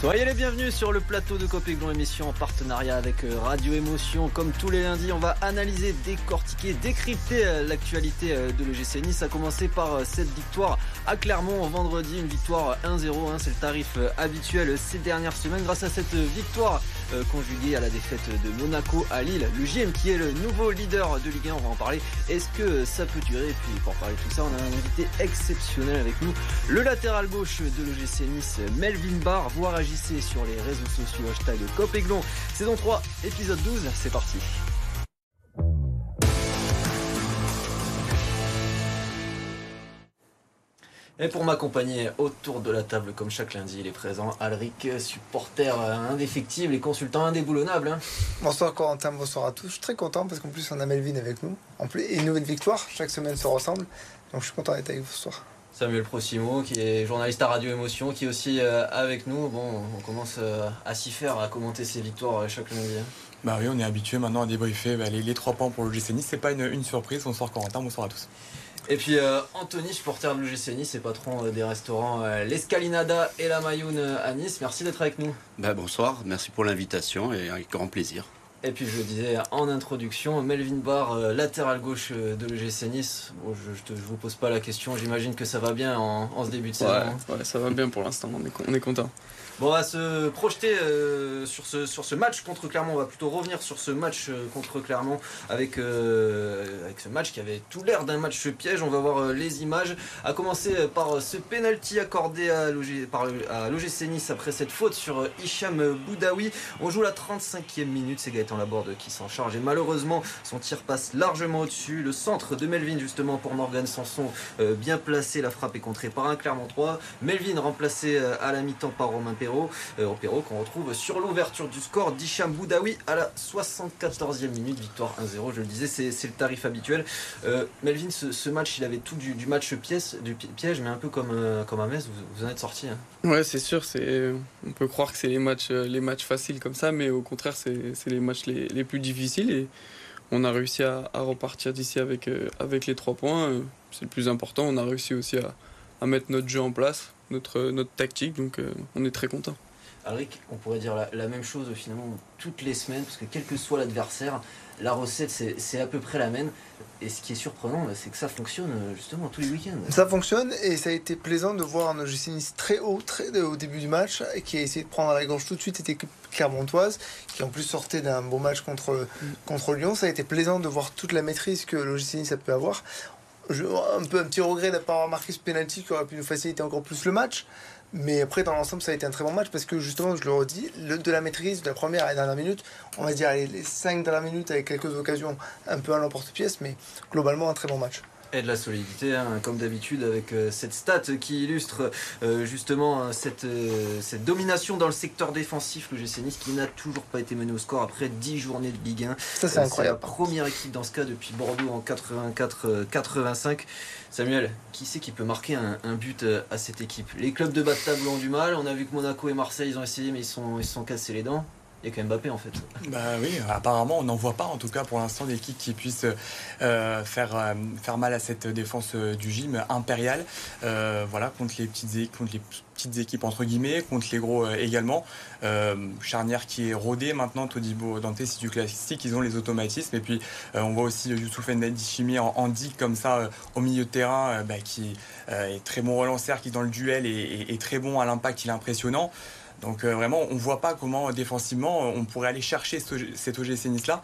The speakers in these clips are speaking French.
Soyez les bienvenus sur le plateau de Copéglon émission en partenariat avec euh, Radio Émotion. Comme tous les lundis, on va analyser, décortiquer, décrypter euh, l'actualité euh, de l'EGC Nice. A commencer par cette victoire à Clermont vendredi, une victoire 1-0. Hein, c'est le tarif habituel ces dernières semaines. Grâce à cette victoire conjuguée à la défaite de Monaco à Lille, le GM qui est le nouveau leader de Ligue 1, on va en parler. Est-ce que ça peut durer Et puis pour parler de tout ça, on a un invité exceptionnel avec nous, le latéral gauche de l'EGC Nice, Melvin Barr, voire sur les réseaux sociaux, hashtag Copéglon, saison 3, épisode 12, c'est parti. Et pour m'accompagner autour de la table, comme chaque lundi, il est présent Alric, supporter indéfectible et consultant indéboulonnable. Hein. Bonsoir Corentin, bonsoir à tous. Je suis très content parce qu'en plus on a Melvin avec nous. En plus, et une nouvelle victoire, chaque semaine se ressemble. Donc je suis content d'être avec vous ce soir. Samuel Prosimo, qui est journaliste à Radio Émotion, qui est aussi euh, avec nous. Bon, on commence euh, à s'y faire, à commenter ses victoires euh, chaque lundi. Hein. Bah oui, on est habitué maintenant à débriefer bah, les, trois points pour le GC Nice. C'est pas une, surprise. Bonsoir Corentin, bonsoir à tous. Et puis Anthony, supporter de l'UGC Nice et patron des restaurants L'Escalinada et la Mayoune à Nice. Merci d'être avec nous. Bah, bonsoir, merci pour l'invitation et avec grand plaisir. Et puis je le disais en introduction, Melvin Barr, euh, latéral gauche euh, de l'EGC Nice. je ne vous pose pas la question, j'imagine que ça va bien en, ce début de saison. Hein. Ouais, ça va bien pour l'instant, on est, on est content. Bon, on va se projeter euh, sur, ce, sur ce match contre Clermont. On va plutôt revenir sur ce match euh, contre Clermont avec, euh, avec ce match qui avait tout l'air d'un match piège. On va voir les images. A commencer par ce penalty accordé à l'OGC Nice après cette faute sur Hicham Boudaoui. On joue la 35e minute. C'est Gaëtan Laborde qui s'en charge. Et malheureusement, son tir passe largement au-dessus. Le centre de Melvin, justement, pour Morgan Sanson, bien placé. La frappe est contrée par un Clermont 3. Melvin remplacé à la mi-temps par Romain Perrault. Euh, Perrault, qu'on retrouve sur l'ouverture du score d'Hicham Boudaoui à la 74e minute, victoire 1-0, je le disais, c'est le tarif habituel. Euh, Melvin, ce, match, il avait tout du, match pièce, du piège, mais un peu comme, euh, comme à Metz, vous, en êtes sorti. Hein. Ouais, c'est sûr, on peut croire que c'est les matchs, les matchs faciles comme ça, mais au contraire, c'est les matchs les, plus difficiles et on a réussi à, repartir d'ici avec, avec les trois points. C'est le plus important. On a réussi aussi à, mettre notre jeu en place notre, notre tactique, donc euh, on est très content. Alric, on pourrait dire la, même chose finalement toutes les semaines, parce que quel que soit l'adversaire, la recette c'est à peu près la même. Et ce qui est surprenant, bah, c'est que ça fonctionne euh, justement tous les week-ends. Ça fonctionne et ça a été plaisant de voir un OGC très haut, très au début du match, qui a essayé de prendre la gorge tout de suite, c'était Clermontoise, qui en plus sortait d'un bon match contre, contre Lyon. Ça a été plaisant de voir toute la maîtrise que l'OGC Nice a pu avoir un peu un petit regret d'avoir pas remarqué ce penalty qui aurait pu nous faciliter encore plus le match. Mais après, dans l'ensemble, ça a été un très bon match parce que justement, je le redis, le, de la maîtrise de la première à la dernière minute, on va dire les, cinq dernières minutes avec quelques occasions un peu à l'emporte-pièce, mais globalement, un très bon match. Et de la solidité, hein, comme d'habitude, avec euh, cette stat qui illustre euh, justement euh, cette, domination dans le secteur défensif, le GC Nice qui n'a toujours pas été mené au score après 10 journées de Ligue 1. Ça, c'est incroyable. la première équipe dans ce cas depuis Bordeaux en 84-85. Samuel, qui sait qui peut marquer un, but à cette équipe? Les clubs de bas de table ont du mal. On a vu que Monaco et Marseille, ils ont essayé, mais ils, sont, ils se sont cassés les dents. Il y a quand même Mbappé en fait. Bah oui, apparemment on n'en voit pas en tout cas pour l'instant d'équipe qui puisse euh, faire, euh, faire mal à cette défense euh, du gym impérial. voilà, contre les petites contre les petites équipes entre guillemets, contre les gros également. charnière qui est rodée maintenant, Todibo, Dante, c'est du classique, ils ont les automatismes. Et puis on voit aussi Youssouf Ndishimi en, en dit comme ça au milieu de terrain, bah, qui est très bon relanceur, qui dans le duel est, est très bon à l'impact, il est impressionnant. Donc euh, vraiment, on ne voit pas comment défensivement on pourrait aller chercher cet OGC Nice-là.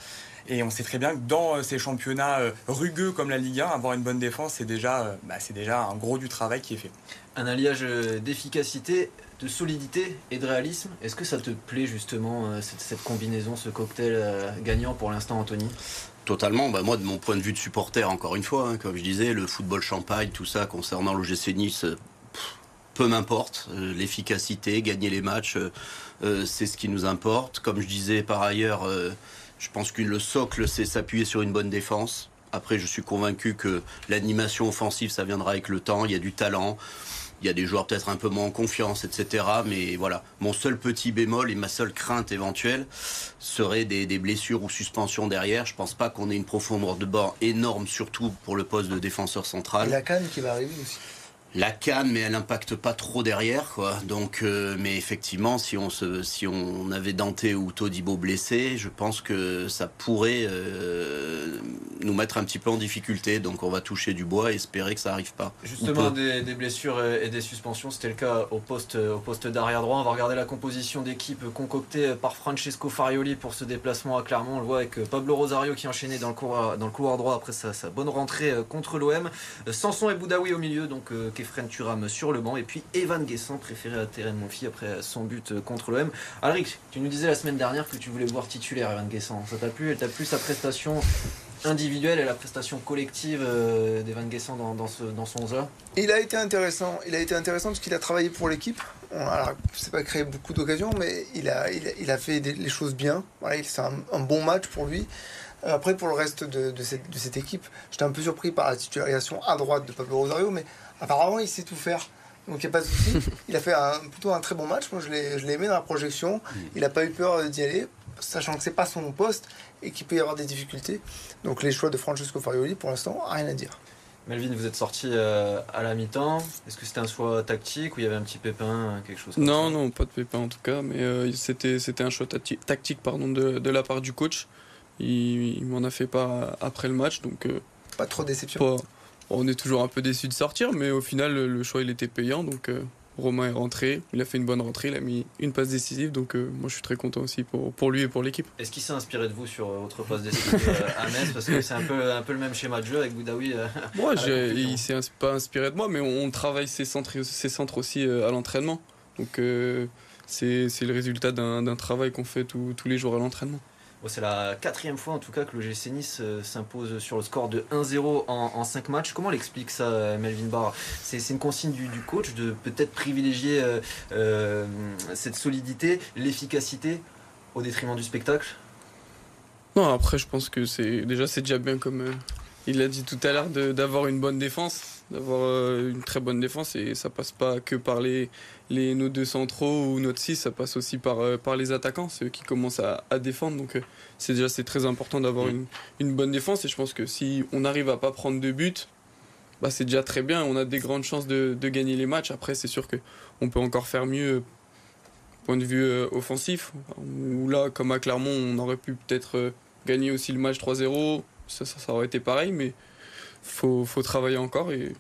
Et on sait très bien que dans euh, ces championnats euh, rugueux comme la Ligue 1, avoir une bonne défense, c'est déjà, bah, déjà un gros du travail qui est fait. Un alliage d'efficacité, de solidité et de réalisme. Est-ce que ça te plaît justement, cette, combinaison, ce cocktail gagnant pour l'instant, Anthony? Totalement. Bah moi, de mon point de vue de supporter, encore une fois, hein, comme je disais, le football champagne, tout ça concernant l'OGC Nice, peu m'importe. Euh, l'efficacité, gagner les matchs, euh, euh, c'est ce qui nous importe. Comme je disais par ailleurs, je pense que le socle, c'est s'appuyer sur une bonne défense. Après, je suis convaincu que l'animation offensive, ça viendra avec le temps. Il y a du talent. Il y a des joueurs peut-être un peu moins en confiance, etc. Mais voilà, mon seul petit bémol et ma seule crainte éventuelle serait des, blessures ou suspensions derrière. Je pense pas qu'on ait une profondeur de bord énorme, surtout pour le poste de défenseur central. Et la canne qui va arriver aussi. La canne, mais elle n'impacte pas trop derrière, quoi. Donc, euh, mais effectivement, si on se, si on avait Dante ou Todibo blessé, je pense que ça pourrait euh, nous mettre un petit peu en difficulté. Donc, on va toucher du bois et espérer que ça arrive pas. Justement, des, des, blessures et des suspensions, c'était le cas au poste, au poste d'arrière droit. On va regarder la composition d'équipe concoctée par Francesco Farioli pour ce déplacement à Clermont. On le voit avec Pablo Rosario qui enchaînait dans le couloir, dans le couloir droit après sa, sa bonne rentrée contre l'OM. Sanson et Boudaoui au milieu, donc Kefren Turam sur le banc et puis Evan Guessant préféré à Terren Monfi après son but contre l'OM. Alric, tu nous disais la semaine dernière que tu voulais voir titulaire Evan Guessant. Ça t'a plu? Elle t'a plu sa prestation individuelle et la prestation collective d'Evan Guessant dans, dans, son 11 Il a été intéressant. Il a été intéressant parce qu'il a travaillé pour l'équipe. Alors, c'est pas créé beaucoup d'occasions, mais il a, il a, fait les choses bien. Voilà, c'est un, bon match pour lui. Après, pour le reste de, de cette, équipe, j'étais un peu surpris par la titularisation à droite de Pablo Rosario, mais apparemment, il sait tout faire. Donc, il n'y a pas de souci. il a fait un, plutôt un très bon match. Moi, je l'ai aimé dans la projection. Il n'a pas eu peur d'y aller, sachant que c'est pas son poste et qu'il peut y avoir des difficultés. Donc, les choix de Francesco Farioli, pour l'instant, rien à dire. Melvin, vous êtes sorti euh, à la mi-temps. Est-ce que c'était un choix tactique ou il y avait un petit pépin, quelque chose comme Non, ça? non, pas de pépin en tout cas, mais euh, c'était un choix tactique pardon, de, de, la part du coach. Il, il m'en a fait pas après le match, donc. Euh, pas trop de déception. Pas, on est toujours un peu déçu de sortir, mais au final, le, choix il était payant, donc euh, Romain est rentré. Il a fait une bonne rentrée, il a mis une passe décisive, donc euh, moi je suis très content aussi pour, pour lui et pour l'équipe. Est-ce qu'il s'est inspiré de vous sur votre passe décisive à Metz? Parce que c'est un peu, un peu le même schéma de jeu avec Boudaoui. moi, il s'est pas inspiré de moi, mais on, on travaille ses centres, ses centres aussi à l'entraînement. Donc euh, c'est le résultat d'un travail qu'on fait tous les jours à l'entraînement. C'est la quatrième fois en tout cas que le GC Nice euh, s'impose sur le score de 1-0 en, en 5 matchs. Comment l'explique ça, Melvin Barr? C'est une consigne du, coach de peut-être privilégier euh, euh, cette solidité, l'efficacité au détriment du spectacle? Non, après je pense que c'est déjà c'est déjà bien comme il l'a dit tout à l'heure d'avoir une bonne défense d'avoir euh, une très bonne défense et ça passe pas que par les, les nos deux centraux ou notre 6 ça passe aussi par, euh, par les attaquants. Ceux qui commencent à, à défendre. Donc euh, c'est déjà c'est très important d'avoir une, une bonne défense et je pense que si on arrive à pas prendre de but bah c'est déjà très bien. On a des grandes chances de, de gagner les matchs. Après c'est sûr que on peut encore faire mieux point de vue offensif. Où là comme à Clermont on aurait pu peut-être gagner aussi le match 3-0 ça, ça, ça aurait été pareil mais faut, faut travailler encore et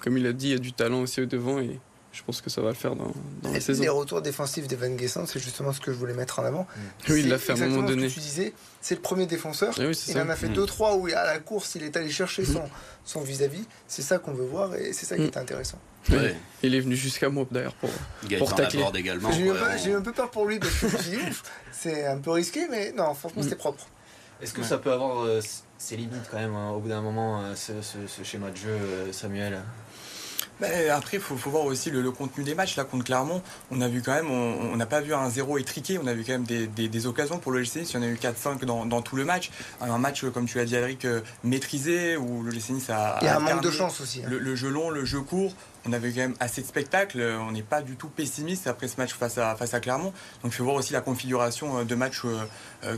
comme il a dit, il y a du talent aussi au devant et je pense que ça va le faire dans, dans la et saison. Les retours défensifs d'Evan Guessant, c'est justement ce que je voulais mettre en avant. Oui, il l'a fait à un moment Ce donné. que tu disais, c'est le premier défenseur. oui, il ça. en a fait 2-3 où à la course, il est allé chercher son, son vis-à-vis. C'est ça qu'on veut voir et c'est ça qui est intéressant. Oui. Ouais. Il est venu jusqu'à moi d'ailleurs pour, pour tacler. également. J'ai eu, un peu peur pour lui parce que je me suis dit, ouf, c'est un peu risqué, mais non, franchement, c'était propre. Est-ce que ouais. ça peut avoir euh, ses limites quand même hein, au bout d'un moment, euh, ce, ce, ce, schéma de jeu, euh, Samuel? Mais après, il faut, faut, voir aussi le, le, contenu des matchs. Là, contre Clermont, on a vu quand même, on n'a pas vu un zéro étriqué, on a vu quand même des, des, des occasions pour le GC Nice. Il y en a eu 4-5 dans, dans, tout le match. Un match, comme tu l'as dit, Alric, maîtrisé, où le GC Nice a. Il y a un manque de chance aussi. Hein. Le, le, jeu long, le jeu court. On avait quand même assez de spectacles. On n'est pas du tout pessimiste après ce match face à, face à Clermont. Donc il faut voir aussi la configuration de match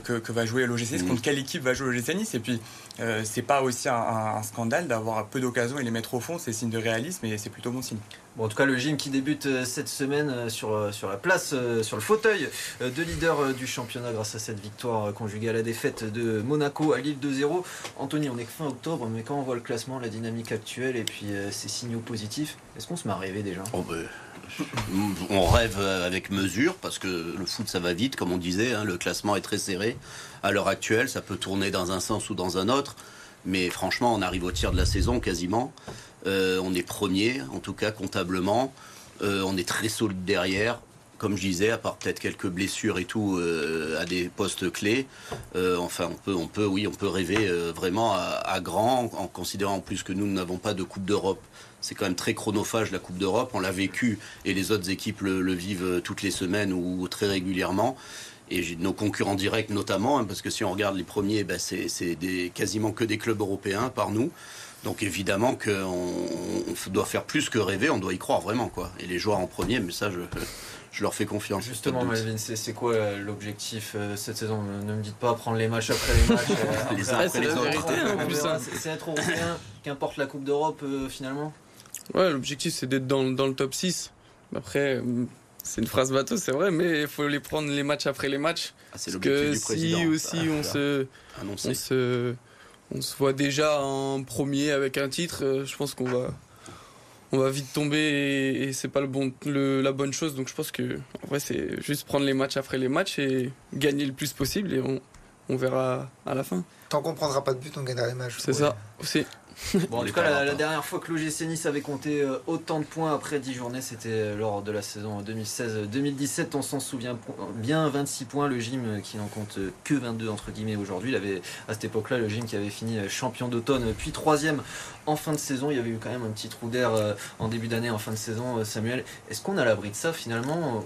que, que va jouer l'OGC Nice, mmh. contre quelle équipe va jouer l'OGC Nice. Et puis, euh, c'est pas aussi un, un scandale d'avoir peu d'occasions et les mettre au fond. C'est signe de réalisme et c'est plutôt bon signe. Bon, en tout cas, le gym qui débute cette semaine sur, sur la place, sur le fauteuil de leader du championnat grâce à cette victoire conjuguée à la défaite de Monaco à Lille 2-0. Anthony, on est que fin octobre, mais quand on voit le classement, la dynamique actuelle et puis ces signaux positifs, est-ce qu'on se met à rêver déjà? Oh ben, On rêve avec mesure parce que le foot ça va vite, comme on disait, hein, le classement est très serré. À l'heure actuelle, ça peut tourner dans un sens ou dans un autre, mais franchement, on arrive au tiers de la saison quasiment. Euh, on est premier, en tout cas comptablement. Euh, on est très solide derrière. Comme je disais, à part peut-être quelques blessures et tout euh, à des postes clés, enfin on peut, rêver vraiment à, grand, en considérant en plus que nous n'avons pas de Coupe d'Europe. C'est quand même très chronophage la Coupe d'Europe. On l'a vécu et les autres équipes le, le, vivent toutes les semaines ou très régulièrement et nos concurrents directs notamment, hein, parce que si on regarde les premiers, ben c'est quasiment que des clubs européens par nous. Donc évidemment qu'on on doit faire plus que rêver, on doit y croire vraiment. quoi. Et les joueurs en premier, mais ça, je, je leur fais confiance. Justement, Melvin, c'est quoi l'objectif euh, cette saison Ne me dites pas prendre les matchs après les matchs. Euh, les uns après les autres. C'est être européen, qu'importe la Coupe d'Europe euh, finalement Ouais, l'objectif c'est d'être dans, dans, le top 6. Après, c'est une phrase bateau, c'est vrai, mais il faut les prendre les matchs après les matchs. Ah, c'est l'objectif du président. Si aussi on, se, on, se, on se voit déjà en premier avec un titre, euh, je pense qu'on va, on va vite tomber et, c'est pas le bon, le, la bonne chose. Donc je pense que en vrai, c'est juste prendre les matchs après les matchs et gagner le plus possible et on, on verra à la fin. Tant qu'on prendra pas de but, on gagnera les matchs. C'est ça aussi. Bon, en tout cas, la, dernière fois que l'OGC Nice avait compté euh, autant de points après 10 journées, c'était euh, lors de la saison 2016-2017. On s'en souvient bien, 26 points. Le gym euh, qui n'en compte que 22 entre guillemets aujourd'hui. Il avait à cette époque-là le gym qui avait fini champion d'automne, puis troisième en fin de saison. Il y avait eu quand même un petit trou d'air en début d'année, en fin de saison. Samuel, est-ce qu'on a l'abri de ça finalement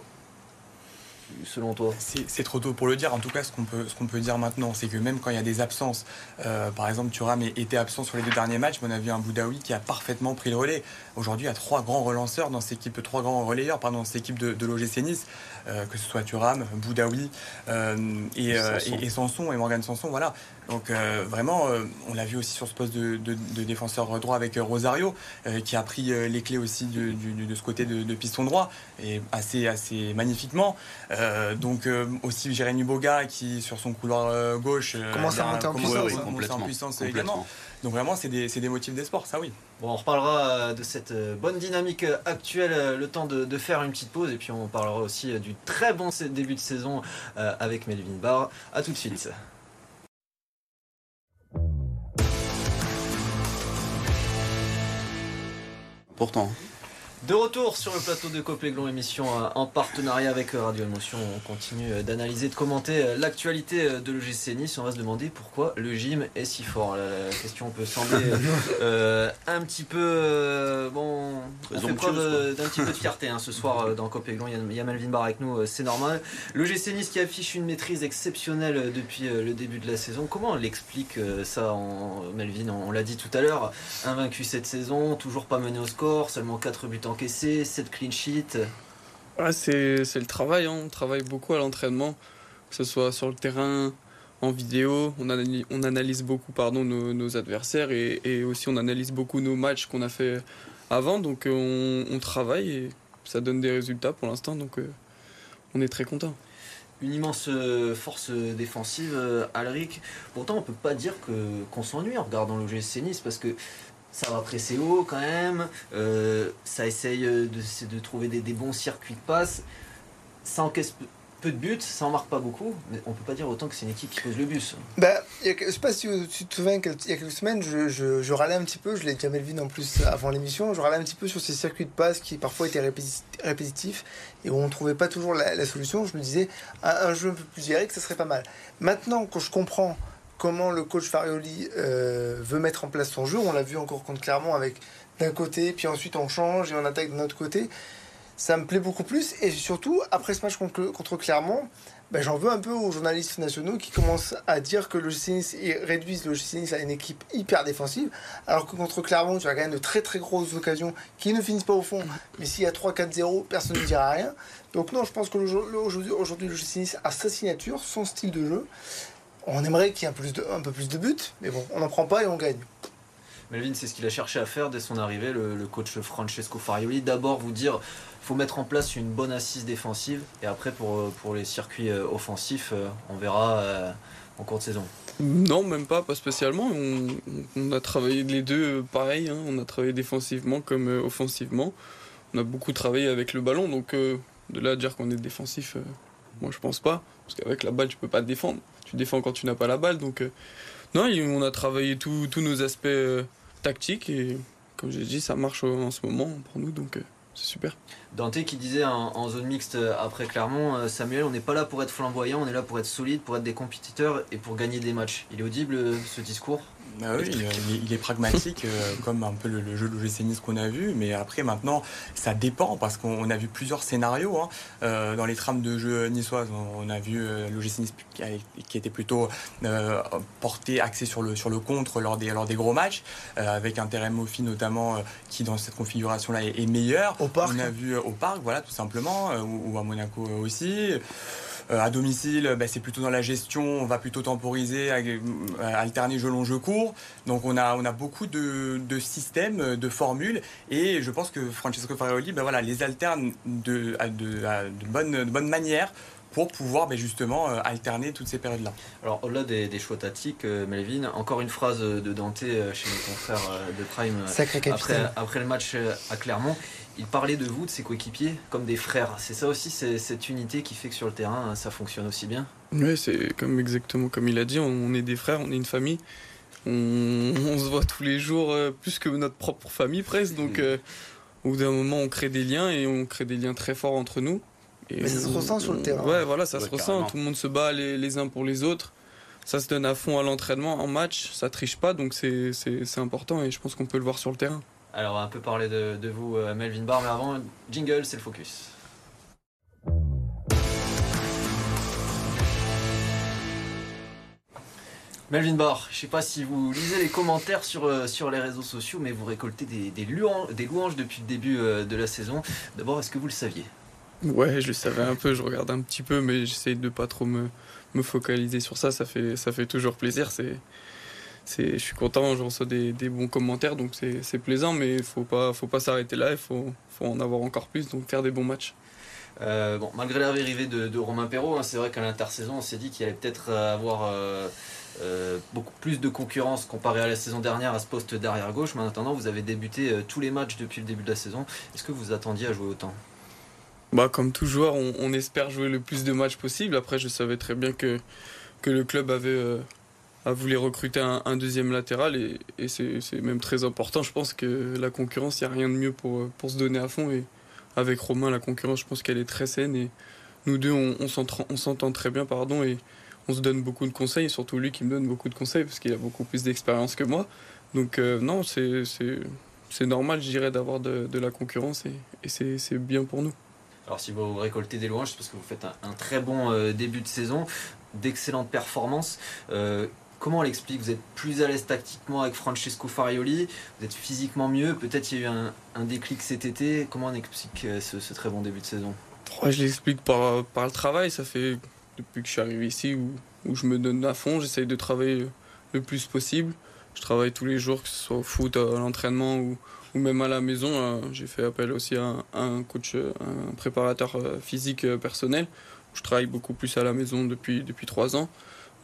selon toi C'est trop tôt pour le dire. En tout cas, ce qu'on peut, ce qu'on peut dire maintenant, c'est que même quand il y a des absences, euh, par exemple, Thuram était absent sur les deux derniers matchs, mais on a vu un Boudaoui qui a parfaitement pris le relais. Aujourd'hui, il y a trois grands relanceurs dans cette équipe, trois grands relayeurs pardon, dans cette équipe de, de l'OGC Nice, euh, que ce soit Thuram, Boudaoui euh, et, et, Sanson et Morgan Sanson. Voilà. Donc vraiment, on l'a vu aussi sur ce poste de, défenseur droit avec Rosario, qui a pris les clés aussi de, de ce côté de, piston droit, et assez, assez magnifiquement. donc aussi Jérémy Boga qui sur son couloir gauche commence à monter en puissance, en puissance également. Donc vraiment, c'est des, des, motifs d'espoir, ça oui. Bon, on reparlera euh, de cette euh, bonne dynamique euh, actuelle, le temps de, faire une petite pause, et puis on parlera aussi du très bon début de saison avec Melvin Barr. A tout de suite. Pourtant. De retour sur le plateau de Copéglon, émission euh, en partenariat avec euh, Radio Emotion. On continue euh, d'analyser, de commenter l'actualité de l'OGC Nice. On va se demander pourquoi le gym est si fort. La question peut sembler un petit peu. bon, on fait preuve d'un petit peu de fierté hein, ce soir dans Copéglon. Il y a Melvin Bar avec nous, c'est normal. Le GC Nice qui affiche une maîtrise exceptionnelle depuis le début de la saison. Comment on l'explique ça, en, Melvin? On, l'a dit tout à l'heure. Invaincu cette saison, toujours pas mené au score, seulement 4 buts en encaissé, 7 clean sheets c'est, le travail, hein. on travaille beaucoup à l'entraînement, que ce soit sur le terrain, en vidéo, on analyse, on analyse beaucoup pardon, nos, adversaires et, aussi on analyse beaucoup nos matchs qu'on a fait avant, donc euh, on, travaille et ça donne des résultats pour l'instant, donc euh, on est très content. Une immense euh, force défensive, Alric. Pourtant, on peut pas dire que qu'on s'ennuie en regardant le GSC Nice parce que ça va presser haut quand même, euh, ça essaye de, de trouver des, bons circuits de passe, ça encaisse peu, de buts, ça en marque pas beaucoup, mais on peut pas dire autant que c'est une équipe qui pose le bus. Bah, je sais pas si tu te souviens qu'il y a quelques semaines, je, râlais un petit peu, je l'ai déjà vu en plus avant l'émission, je râlais un petit peu sur ces circuits de passe qui parfois étaient répétitifs et où on trouvait pas toujours la, solution. Je me disais, un, jeu un peu plus direct, ça serait pas mal. Maintenant, quand je comprends comment le coach Farioli euh, veut mettre en place son jeu. On l'a vu encore contre Clermont avec d'un côté, puis ensuite on change et on attaque de notre côté. Ça me plaît beaucoup plus. Et surtout, après ce match contre, Clermont, ben, j'en veux un peu aux journalistes nationaux qui commencent à dire que le Nice réduisent le Nice à une équipe hyper défensive, alors que contre Clermont, tu as quand même de très très grosses occasions qui ne finissent pas au fond. Mais s'il y a 3-4-0, personne ne dira rien. Donc non, je pense que aujourd'hui, le Nice a sa signature, son style de jeu. On aimerait qu'il y ait un, plus de, un peu plus de buts, mais bon, on n'en prend pas et on gagne. Melvin, c'est ce qu'il a cherché à faire dès son arrivée, le, coach Francesco Farioli. D'abord, vous dire, faut mettre en place une bonne assise défensive, et après, pour, euh, pour les circuits euh, offensifs, euh, on verra en cours de saison. Non, même pas, pas spécialement. On, a travaillé les deux pareil. Hein. On a travaillé défensivement comme offensivement. On a beaucoup travaillé avec le ballon, donc de là à dire qu'on est défensif, moi je pense pas. Parce qu'avec la balle, tu peux pas te défendre tu défends quand tu n'as pas la balle. Donc, euh, non, on a travaillé tous nos aspects euh, tactiques et, comme j'ai dit, ça marche en ce moment pour nous. Donc, euh, c'est super. Dante qui disait en, zone mixte après Clermont, Samuel, on n'est pas là pour être flamboyant, on est là pour être solide, pour être des compétiteurs et pour gagner des matchs. Il est audible ce discours? Bah oui, il, est, pragmatique, euh, comme un peu le, jeu de l'OGC Nice qu'on a vu. Mais après, maintenant, ça dépend parce qu'on a vu plusieurs scénarios hein. euh, dans les trames de jeu niçoises. On, a vu euh, l'OGC Nice qui, était plutôt porté, axé sur le, sur le contre lors des, lors des gros matchs, avec un terrain Mofi notamment qui, dans cette configuration-là, est, meilleur. Au parc On a vu au parc, voilà, tout simplement, ou, à Monaco aussi. À domicile, bah, c'est plutôt dans la gestion, on va plutôt temporiser, alterner jeu long, jeu court. Donc on a, beaucoup de, systèmes, de formules, et je pense que Francesco Farioli bah, voilà, les alterne de bonne manière pour pouvoir ben, justement euh, alterner toutes ces périodes-là. Alors au-delà des, choix tactiques, euh, Melvin, encore une phrase de Dante euh, chez nos confrères de Prime après, après, le match à Clermont. Il parlait de vous, de ses coéquipiers, comme des frères. C'est ça aussi, c'est cette unité qui fait que sur le terrain, ça fonctionne aussi bien? Oui, c'est comme exactement comme il a dit, on est des frères, on est une famille. On, se voit tous les jours, plus que notre propre famille presque. Donc mm. au bout d'un moment, on crée des liens et on crée des liens très forts entre nous. Mais ça se ressent sur le terrain. Ouais, voilà, ça se ressent. Tout le monde se bat les, uns pour les autres. Ça se donne à fond à l'entraînement, en match, ça triche pas, donc c'est important et je pense qu'on peut le voir sur le terrain. Alors, on va un peu parler de, vous, euh, Melvin Barr, mais avant, jingle, c'est le focus. Melvin Barr, je sais pas si vous lisez les commentaires sur, euh, sur les réseaux sociaux, mais vous récoltez des, des, louanges, des louanges depuis le début euh, de la saison. D'abord, est-ce que vous le saviez? Ouais, je le savais un peu, je regarde un petit peu, mais j'essaye de pas trop me, focaliser sur ça. Ça fait, ça fait toujours plaisir. C'est, c'est, je suis content, je reçois des, bons commentaires, donc c'est, plaisant, mais il faut pas, faut pas s'arrêter là. Il faut, en avoir encore plus, donc faire des bons matchs. Euh, bon, malgré l'arrivée de, de Romain Perrault, hein, c'est vrai qu'à l'intersaison, on s'est dit qu'il allait peut-être avoir euh, euh, beaucoup plus de concurrence comparé à la saison dernière à ce poste d'arrière gauche. Mais en attendant, vous avez débuté tous les matchs depuis le début de la saison. Est-ce que vous attendiez à jouer autant? Bah, comme tout joueur, on, espère jouer le plus de matchs possible. Après, je savais très bien que, que le club avait euh, voulu recruter un, deuxième latéral et, c'est même très important. Je pense que la concurrence, il n'y a rien de mieux pour, pour se donner à fond. Et avec Romain, la concurrence, je pense qu'elle est très saine et nous deux, on, on s'entend très bien, pardon, et on se donne beaucoup de conseils, surtout lui qui me donne beaucoup de conseils parce qu'il a beaucoup plus d'expérience que moi. Donc, euh, non, c'est normal, je dirais, d'avoir de, de, la concurrence et, et c'est bien pour nous. Alors si vous récoltez des louanges, c'est parce que vous faites un, très bon euh, début de saison, d'excellentes performances. Euh, comment on l'explique Vous êtes plus à l'aise tactiquement avec Francesco Farioli, vous êtes physiquement mieux, peut-être il y a eu un, déclic cet été. Comment on explique euh, ce, très bon début de saison? Je l'explique par, par le travail, ça fait depuis que je suis arrivé ici où, où je me donne à fond, j'essaye de travailler le plus possible. Je travaille tous les jours, que ce soit au foot, à l'entraînement ou, ou même à la maison. Euh, j'ai fait appel aussi à un, coach, euh, un préparateur euh, physique personnel. Je travaille beaucoup plus à la maison depuis, depuis trois ans.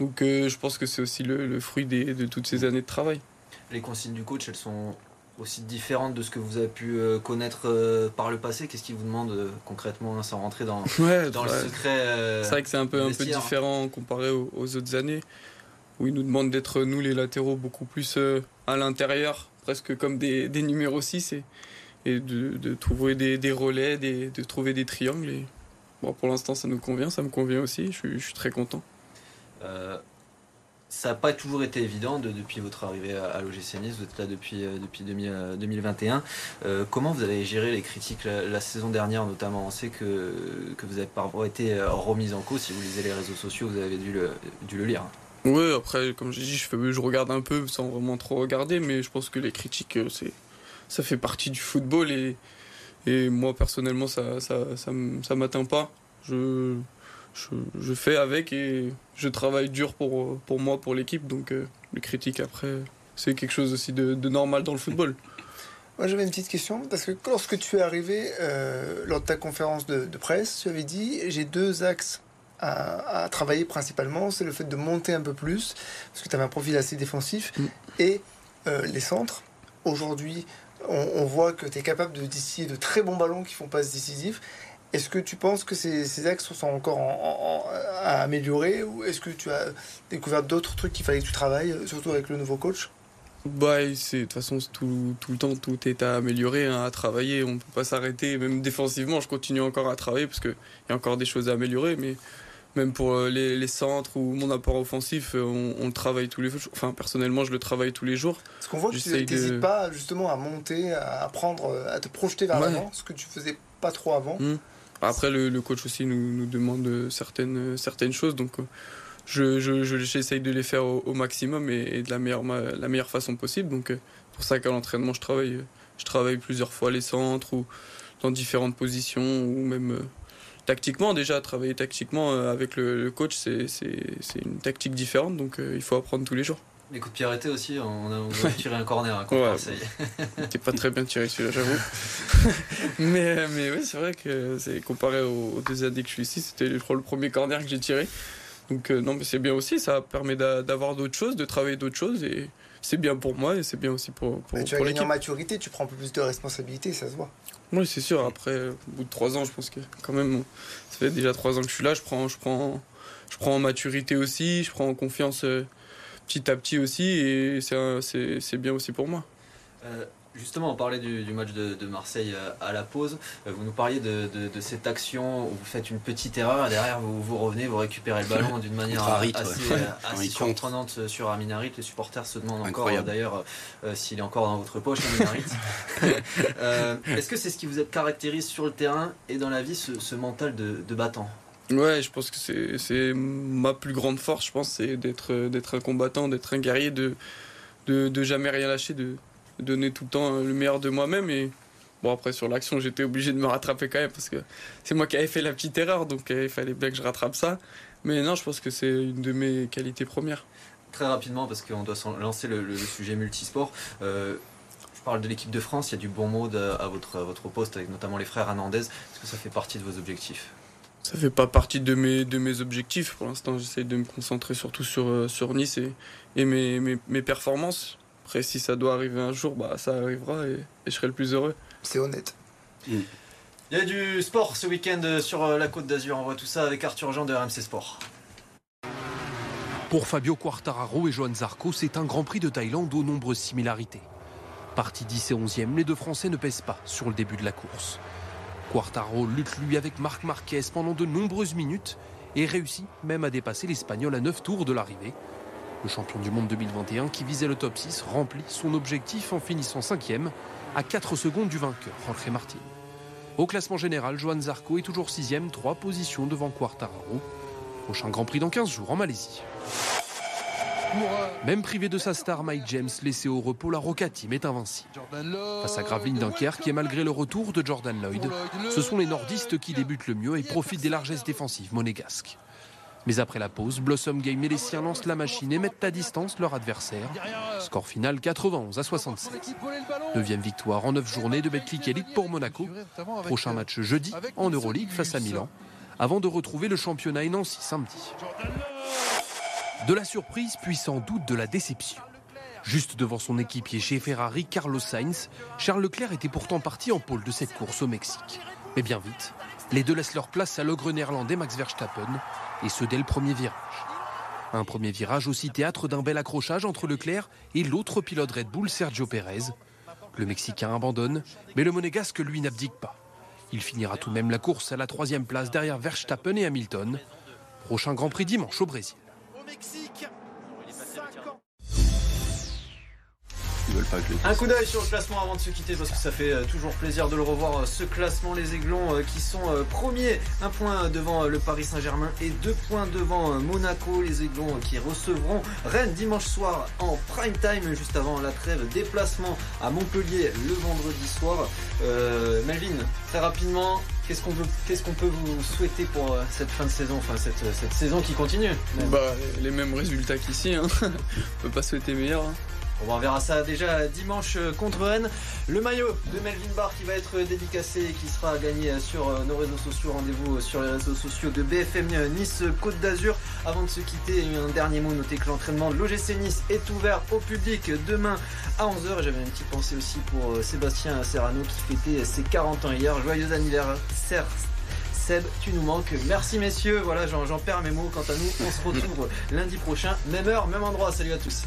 Donc je pense que c'est aussi le, fruit de toutes ces années de travail. Les consignes du coach, elles sont aussi différentes de ce que vous avez pu connaître par le passé Qu'est-ce qu'il vous demande concrètement hein, sans rentrer dans, dans le secret C'est vrai que c'est un peu, un peu différent comparé aux, aux, autres années où il nous demande d'être nous les latéraux beaucoup plus à l'intérieur presque comme des, numéros 6 et, de, trouver des, relais, des, de trouver des triangles. Et, bon, pour l'instant, ça nous convient, ça me convient aussi, je suis, très content. Euh, ça n'a pas toujours été évident de, depuis votre arrivée à, à vous êtes là depuis, euh, depuis 2021. Euh, comment vous avez géré les critiques la, saison dernière notamment? On sait que, que vous avez parfois été remise en cause, si vous lisez les réseaux sociaux, vous avez dû le, dû le lire. Oui, après, comme j'ai dit, je, regarde un peu sans vraiment trop regarder, mais je pense que les critiques, euh, c'est, ça fait partie du football et, et moi, personnellement, ça ça, ça, m'atteint pas. Je, je, fais avec et je travaille dur pour, pour moi, pour l'équipe, donc euh, les critiques, après, c'est quelque chose aussi de, normal dans le football. Moi, j'avais une petite question, parce que lorsque tu es arrivé, euh, lors de ta conférence de presse, tu avais dit j'ai deux axes à, travailler principalement, c'est le fait de monter un peu plus, parce que tu avais un profil assez défensif, mm. et euh, les centres. Aujourd'hui, on, voit que tu es capable de distiller de très bons ballons qui font passes décisives. Est-ce que tu penses que ces, ces axes sont encore à améliorer ou est-ce que tu as découvert d'autres trucs qu'il fallait que tu travailles, surtout avec le nouveau coach? Bah, de toute façon, tout, tout, le temps, tout est à améliorer, hein, à travailler. On ne peut pas s'arrêter. Même défensivement, je continue encore à travailler parce qu'il y a encore des choses à améliorer. Mais même pour euh, les, centres ou mon apport offensif, euh, on, le travaille tous les jours. Enfin, personnellement, je le travaille tous les jours. Ce qu'on voit que tu n'hésites pas justement à monter, à apprendre, euh, à te projeter vers l'avant, ce que tu faisais pas trop avant. Mmh. Après, le, coach aussi nous, nous, demande certaines, certaines choses. Donc, je, j'essaye de les faire au, maximum et, de la meilleure, la meilleure façon possible. Donc, pour ça qu'à l'entraînement, je travaille, je travaille plusieurs fois les centres ou dans différentes positions ou même tactiquement déjà travailler tactiquement avec le, coach c'est une tactique différente donc il faut apprendre tous les jours les coups de pied arrêtés aussi, on a, tiré un corner à ouais, C'était pas très bien tiré celui-là, j'avoue. mais, mais oui, c'est vrai que c'est comparé aux, deux années que je suis ici, c'était le premier corner que j'ai tiré. Donc non, mais c'est bien aussi, ça permet d'avoir d'autres choses, de travailler d'autres choses et c'est bien pour moi et c'est bien aussi pour, pour, tu as gagné en maturité, tu prends un peu plus de responsabilité, ça se voit. Oui, c'est sûr. Après, au bout de trois ans, je pense que quand même, ça fait déjà trois ans que je suis là, je prends, je prends, je prends en maturité aussi, je prends en confiance. Euh, petit à petit aussi, et c'est bien aussi pour moi. Euh, justement, on parlait du, match de, Marseille euh, à la pause. Euh, vous nous parliez de, cette action où vous faites une petite erreur et derrière vous, vous revenez, vous récupérez le ballon d'une manière assez, surprenante sur Aminarit. Les supporters se demandent encore d'ailleurs s'il est encore dans votre poche, Aminarit. Est-ce que c'est ce qui vous caractérise sur le terrain et dans la vie, ce, mental de battant? Ouais, je pense que c'est ma plus grande force, je pense, c'est d'être un combattant, d'être un guerrier, de, de, jamais rien lâcher, de, donner tout le temps le meilleur de moi-même. Et bon, après, sur l'action, j'étais obligé de me rattraper quand même parce que c'est moi qui avais fait la petite erreur, donc euh, il fallait bien que je rattrape ça. Mais non, je pense que c'est une de mes qualités premières. Très rapidement, parce qu'on doit lancer le, sujet multisport. Euh, je parle de l'équipe de France, il y a du bon mode à votre, à votre poste, avec notamment les frères Hernandez. Est-ce que ça fait partie de vos objectifs? Ça fait pas partie de mes, de mes objectifs. Pour l'instant, j'essaie de me concentrer surtout sur, euh, sur Nice et, et mes, mes, mes, performances. Après, si ça doit arriver un jour, bah, ça arrivera et, je serai le plus heureux. C'est honnête. Il y a du sport ce week-end euh, sur euh, la côte d'Azur. On voit tout ça avec Arthur Jean de RMC Sport. Pour Fabio Quartararo et Johan Zarco, c'est un Grand Prix de Thaïlande aux nombreuses similarités. Parti 10 et 11e, les deux Français ne pèsent pas sur le début de la course. Quartaro lutte lui avec Marc Marquez pendant de nombreuses minutes et réussit même à dépasser l'Espagnol à 9 tours de l'arrivée. Le champion du monde 2021 qui visait le top 6 remplit son objectif en finissant 5 à 4 secondes du vainqueur, Jorge Martin. Au classement général, Joan Zarco est toujours 6 3 positions devant Quartararo. Prochain Grand Prix dans 15 jours en Malaisie. Même privé de sa star, Mike James, laissé au repos, la Roca Team est invincible. Face à Graveline Dunkerque, et malgré le retour de Jordan Lloyd, ce sont les nordistes qui débutent le mieux et profitent des largesses défensives monégasques. Mais après la pause, Blossom Game et les siens lancent la machine et mettent à distance leur adversaire. Score final 91 à 67. Neuvième victoire en 9 journées de Betclic Elite pour Monaco. Prochain match jeudi en Euroleague face à Milan, avant de retrouver le championnat et Nancy samedi. De la surprise, puis sans doute de la déception. Juste devant son équipier chez Ferrari, Carlos Sainz, Charles Leclerc était pourtant parti en pôle de cette course au Mexique. Mais bien vite, les deux laissent leur place à l'ogre néerlandais Max Verstappen, et ce dès le premier virage. Un premier virage aussi théâtre d'un bel accrochage entre Leclerc et l'autre pilote Red Bull, Sergio Pérez. Le Mexicain abandonne, mais le Monégasque, lui, n'abdique pas. Il finira tout de même la course à la troisième place derrière Verstappen et Hamilton. Prochain Grand Prix dimanche au Brésil. Un coup d'œil sur le classement avant de se quitter parce que ça fait euh, toujours plaisir de le revoir euh, ce classement. Les Aiglons euh, qui sont premiers, un point devant le Paris Saint-Germain et deux points devant Monaco. Les Aiglons qui recevront Rennes dimanche soir en prime time juste avant la trêve. Déplacement à Montpellier le vendredi soir. Melvin, très rapidement, qu'est-ce qu'on qu'est-ce qu'on peut vous souhaiter pour cette fin de saison, enfin cette, saison qui continue? Bah les mêmes résultats qu'ici. Hein. On peut pas souhaiter meilleur. Hein. On verra ça déjà dimanche euh, contre Rennes. Le maillot de Melvin Barr qui va être dédicacé et qui sera gagné sur euh, nos réseaux sociaux. Rendez-vous euh, sur les réseaux sociaux de BFM Nice Côte d'Azur. Avant de se quitter, un dernier mot. Notez que l'entraînement de l'OGC Nice est ouvert au public demain à 11h. J'avais une petite pensée aussi pour Sébastien Serrano qui fêtait ses 40 ans hier. Joyeux anniversaire Seb, tu nous manques. Merci messieurs. Voilà, j'en perds mes mots. Quant à nous, on se retrouve lundi prochain, même heure, même endroit. Salut à tous.